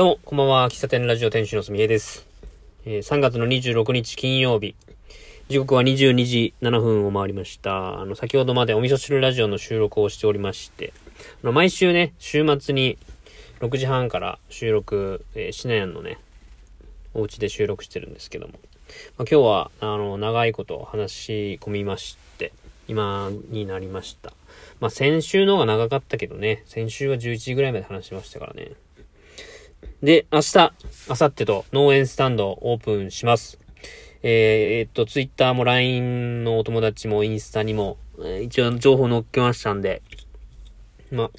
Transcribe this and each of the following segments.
どうも、こんばんは。喫茶店ラジオ店主のすみへです。えー、3月の26日金曜日。時刻は22時7分を回りました。あの、先ほどまでお味噌汁ラジオの収録をしておりまして、あの、毎週ね、週末に6時半から収録、えー、シナヤンのね、お家で収録してるんですけども、まあ、今日は、あの、長いこと話し込みまして、今になりました。まあ、先週の方が長かったけどね、先週は11時ぐらいまで話しましたからね。で、明日、明後日と農園スタンドオープンします。えー、えー、っと、ツイッターも LINE のお友達もインスタにも、えー、一応情報載っけましたんで、まあ、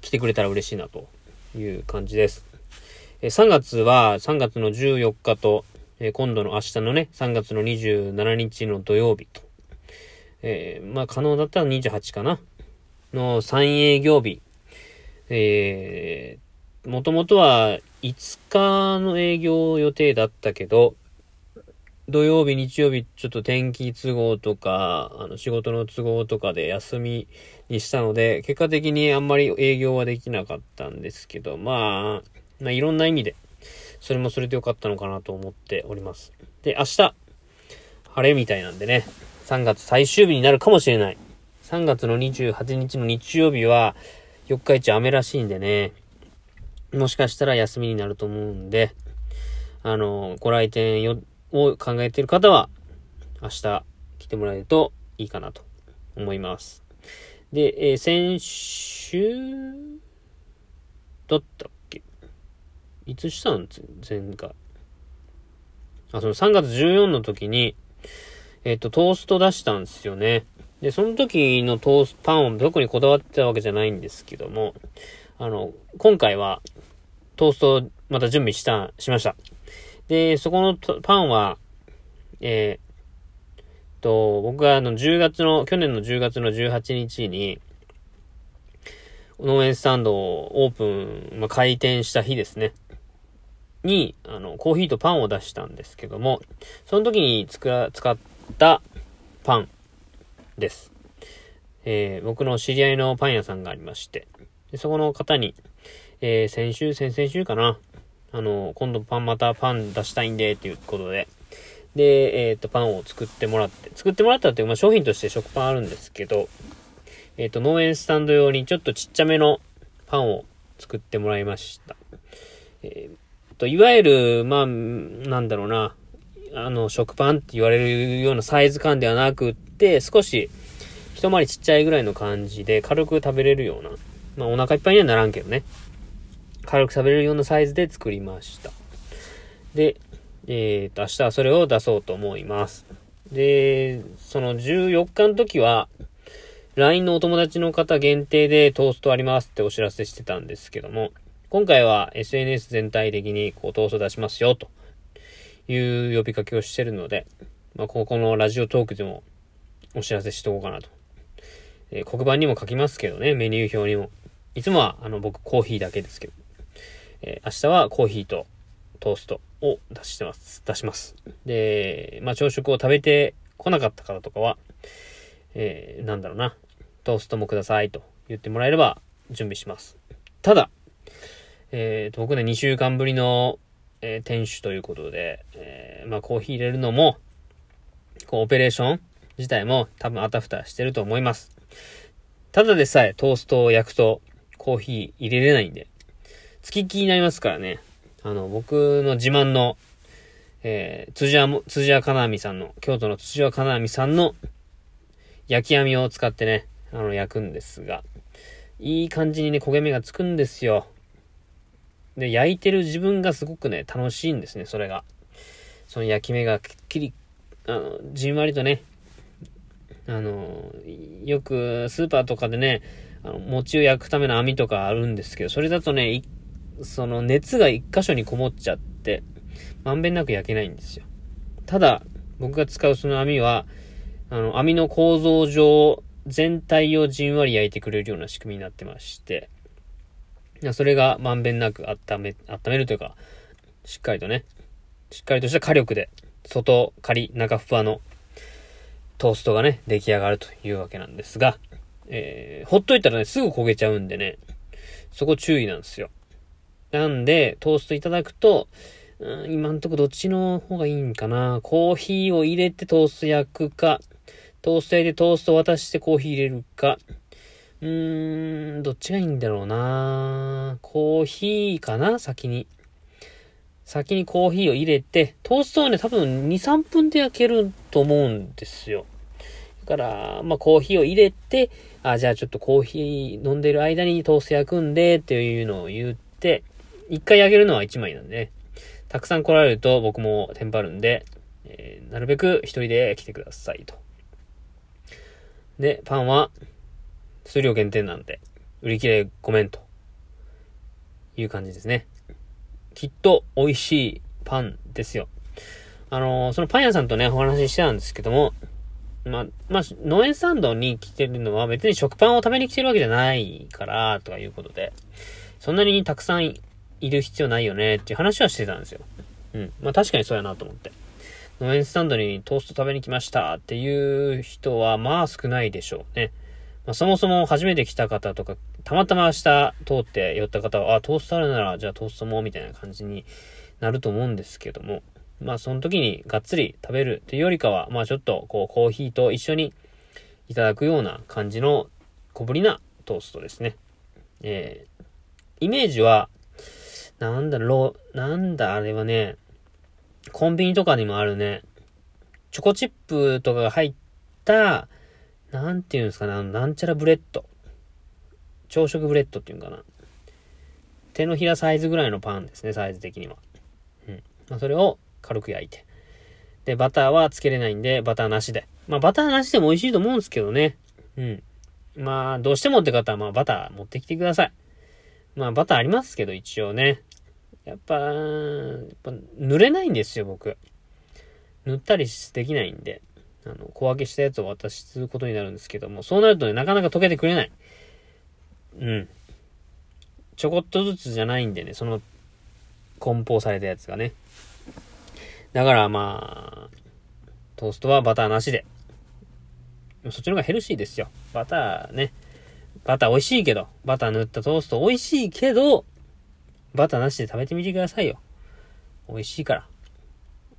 来てくれたら嬉しいなという感じです。えー、3月は3月の14日と、えー、今度の明日のね、3月の27日の土曜日と、えー、まあ可能だったら28かなの3営業日、え、もともとは5日の営業予定だったけど、土曜日、日曜日、ちょっと天気都合とか、あの、仕事の都合とかで休みにしたので、結果的にあんまり営業はできなかったんですけど、まあ、まあ、いろんな意味で、それもそれでよかったのかなと思っております。で、明日、晴れみたいなんでね、3月最終日になるかもしれない。3月の28日の日曜日は、4日市雨らしいんでね、もしかしたら休みになると思うんで、あの、ご来店を考えている方は、明日来てもらえるといいかなと思います。で、えー、先週だったっけ？いつしたん？前回。あ、その3月14の時に、えっ、ー、と、トースト出したんですよね。で、その時のトースト、パンを特にこだわってたわけじゃないんですけども、あの、今回は、トーストをまた準備した、しました。で、そこのパンは、えー、と、僕があの10月の、去年の10月の18日に、農園スタンドをオープン、まあ、開店した日ですね。に、あの、コーヒーとパンを出したんですけども、その時に、使ったパンです。えー、僕の知り合いのパン屋さんがありまして、でそこの方に、えー、先週、先々週かな。あの、今度パン、またパン出したいんで、っていうことで。で、えっ、ー、と、パンを作ってもらって、作ってもらったっていう、まあ、商品として食パンあるんですけど、えっ、ー、と、農園スタンド用にちょっとちっちゃめのパンを作ってもらいました。えっ、と、いわゆる、まあ、なんだろうな、あの、食パンって言われるようなサイズ感ではなくって、少し、一回りちっちゃいぐらいの感じで軽く食べれるような、まあお腹いっぱいにはならんけどね。軽く食べれるようなサイズで作りました。で、えっ、と、明日はそれを出そうと思います。で、その14日の時は、LINE のお友達の方限定でトーストありますってお知らせしてたんですけども、今回は SNS 全体的にこうトースト出しますよという呼びかけをしてるので、まあ、ここのラジオトークでもお知らせしとこうかなと。えー、黒板にも書きますけどね、メニュー表にも。いつもはあの僕コーヒーだけですけど。えー、明日はコーヒーとトーストを出してます。出します。で、まあ、朝食を食べてこなかった方とかは、えー、なんだろうな、トーストもくださいと言ってもらえれば準備します。ただ、えー、僕ね、2週間ぶりの、えー、店主ということで、えー、まあ、コーヒー入れるのも、こう、オペレーション自体も多分あたふたしてると思います。ただでさえトーストを焼くとコーヒー入れれないんで、付き気になりますからね。あの、僕の自慢の、えー、辻屋も、辻屋金網さんの、京都の辻屋金網さんの焼き網を使ってね、あの、焼くんですが、いい感じにね、焦げ目がつくんですよ。で、焼いてる自分がすごくね、楽しいんですね、それが。その焼き目がきっきり、あの、じんわりとね、あの、よくスーパーとかでね、あの餅を焼くための網とかあるんですけど、それだとね、その熱が一箇所にこもっちゃって、まんべんなく焼けないんですよ。ただ、僕が使うその網は、あの、網の構造上、全体をじんわり焼いてくれるような仕組みになってまして、それがまんべんなく温め、温めるというか、しっかりとね、しっかりとした火力で、外カリ、中ふわのトーストがね、出来上がるというわけなんですが、えー、ほっといたらね、すぐ焦げちゃうんでね、そこ注意なんですよ。なんで、トーストいただくと、うん、今んとこどっちの方がいいんかな。コーヒーを入れてトースト焼くか、トースト焼いてトースト渡してコーヒー入れるか。うーん、どっちがいいんだろうな。コーヒーかな先に。先にコーヒーを入れて、トーストはね、多分2、3分で焼けると思うんですよ。から、まあ、コーヒーを入れて、あ、じゃあちょっとコーヒー飲んでる間にトースト焼くんで、っていうのを言って、一回焼けるのは1枚なんでね。たくさん来られると僕もテンパるんで、えー、なるべく一人で来てくださいと。で、パンは数量限定なんで、売り切れごめんという感じですね。きっと美味しいパンですよ。あのー、そのパン屋さんとね、お話ししてたんですけども、まあ、まあ、農園サンドに来てるのは別に食パンを食べに来てるわけじゃないから、とかいうことで、そんなにたくさんいる必要ないよねっていう話はしてたんですよ。うん。まあ確かにそうやなと思って。農園スタンドにトースト食べに来ましたっていう人はまあ少ないでしょうね。まあそもそも初めて来た方とか、たまたま明日通って寄った方は、あ、トーストあるならじゃあトーストもみたいな感じになると思うんですけども、まあその時にがっつり食べるっていうよりかは、まあちょっとこうコーヒーと一緒にいただくような感じの小ぶりなトーストですね。えー、イメージは、なんだろう、なんだあれはね、コンビニとかにもあるね、チョコチップとかが入った、なんていうんですかね、あの、なんちゃらブレッド。朝食ブレッドっていうんかな。手のひらサイズぐらいのパンですね、サイズ的には。うん。まあ、それを軽く焼いて。で、バターはつけれないんで、バターなしで。まあ、バターなしでも美味しいと思うんですけどね。うん。まあ、どうしてもって方は、まあ、バター持ってきてください。まあ、バターありますけど、一応ね。やっぱ、やっぱ塗れないんですよ、僕。塗ったりできないんで。あの、小分けしたやつを渡すことになるんですけども、そうなるとね、なかなか溶けてくれない。うん。ちょこっとずつじゃないんでね、その、梱包されたやつがね。だからまあ、トーストはバターなしで。そっちの方がヘルシーですよ。バターね。バター美味しいけど、バター塗ったトースト美味しいけど、バターなしで食べてみてくださいよ。美味しいから。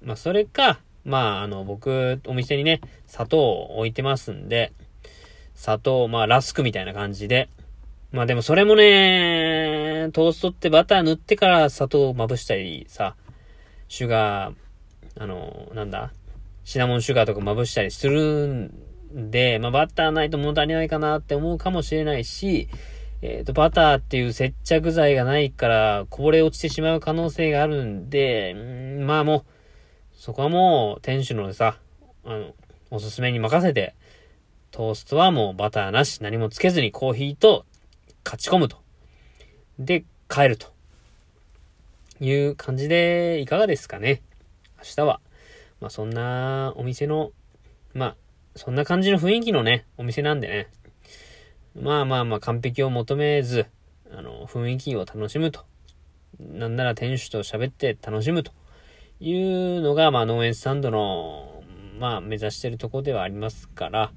まあ、それか、まあ、あの、僕、お店にね、砂糖を置いてますんで、砂糖、まあ、ラスクみたいな感じで。まあでもそれもね、トーストってバター塗ってから砂糖をまぶしたりさ、シュガー、あの、なんだ？シナモンシュガーとかまぶしたりするんで、まあバターないと物足りないかなって思うかもしれないし、えっ、ー、と、バターっていう接着剤がないからこぼれ落ちてしまう可能性があるんで、んまあもう、そこはもう店主のさ、あの、おすすめに任せて、トーストはもうバターなし、何もつけずにコーヒーと勝ち込むと。で、帰ると。いう感じでいかがですかね？明日は。まあそんなお店の、まあそんな感じの雰囲気のね、お店なんでね。まあまあまあ完璧を求めず、あの、雰囲気を楽しむと。なんなら店主と喋って楽しむというのが、まあ農園スタンドの、まあ目指してるとこではありますから、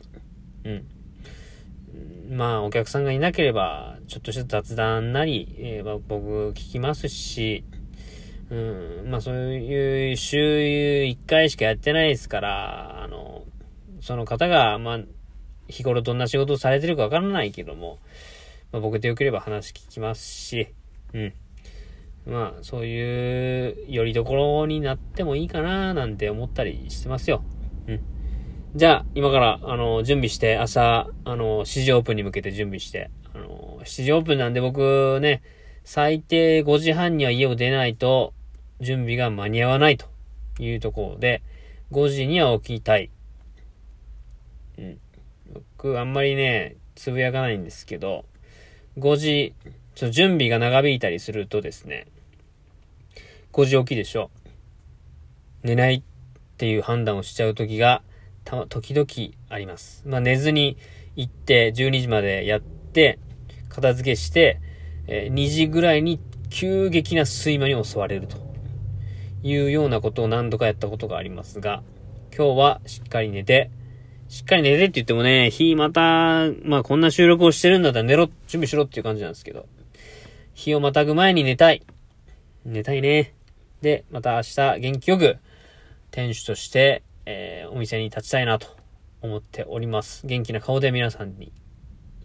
うん。まあお客さんがいなければ、ちょっとした雑談なり、えー、僕聞きますし、うん、まあそういう週1回しかやってないですから、あの、その方が、まあ、日頃どんな仕事をされてるかわからないけども、まあ、僕でよければ話聞きますし、うん。まあ、そういう、よりどころになってもいいかななんて思ったりしてますよ。うん。じゃあ、今から、あの、準備して、朝、あの、7時オープンに向けて準備して、あの、7時オープンなんで僕ね、最低5時半には家を出ないと、準備が間に合わないというところで、5時には起きたい。うん。僕、あんまりね、つぶやかないんですけど、5時、ちょ準備が長引いたりするとですね、5時起きでしょ。寝ないっていう判断をしちゃう時が、た、ま時々あります。まあ、寝ずに行って12時までやって、片付けして、えー、2時ぐらいに急激な睡魔に襲われるというようなことを何度かやったことがありますが、今日はしっかり寝て、しっかり寝てって言ってもね、日また、まあこんな収録をしてるんだったら寝ろ、準備しろっていう感じなんですけど、日をまたぐ前に寝たい。寝たいね。で、また明日元気よく店主として、えー、お店に立ちたいなと思っております。元気な顔で皆さんに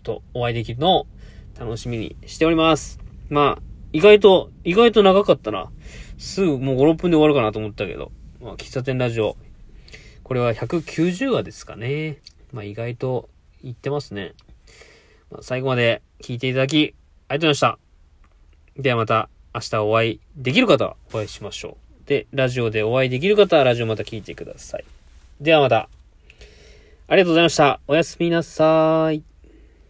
とお会いできるのを楽しみにしております。まあ、意外と、意外と長かったな。すぐもう5、6分で終わるかなと思ったけど、まあ、喫茶店ラジオ。これは190話ですかね。まあ、意外と言ってますね。まあ、最後まで聞いていただき、ありがとうございました。ではまた明日お会いできる方はお会いしましょう。で、ラジオでお会いできる方はラジオまた聞いてください。ではまた。ありがとうございました。おやすみなさーい。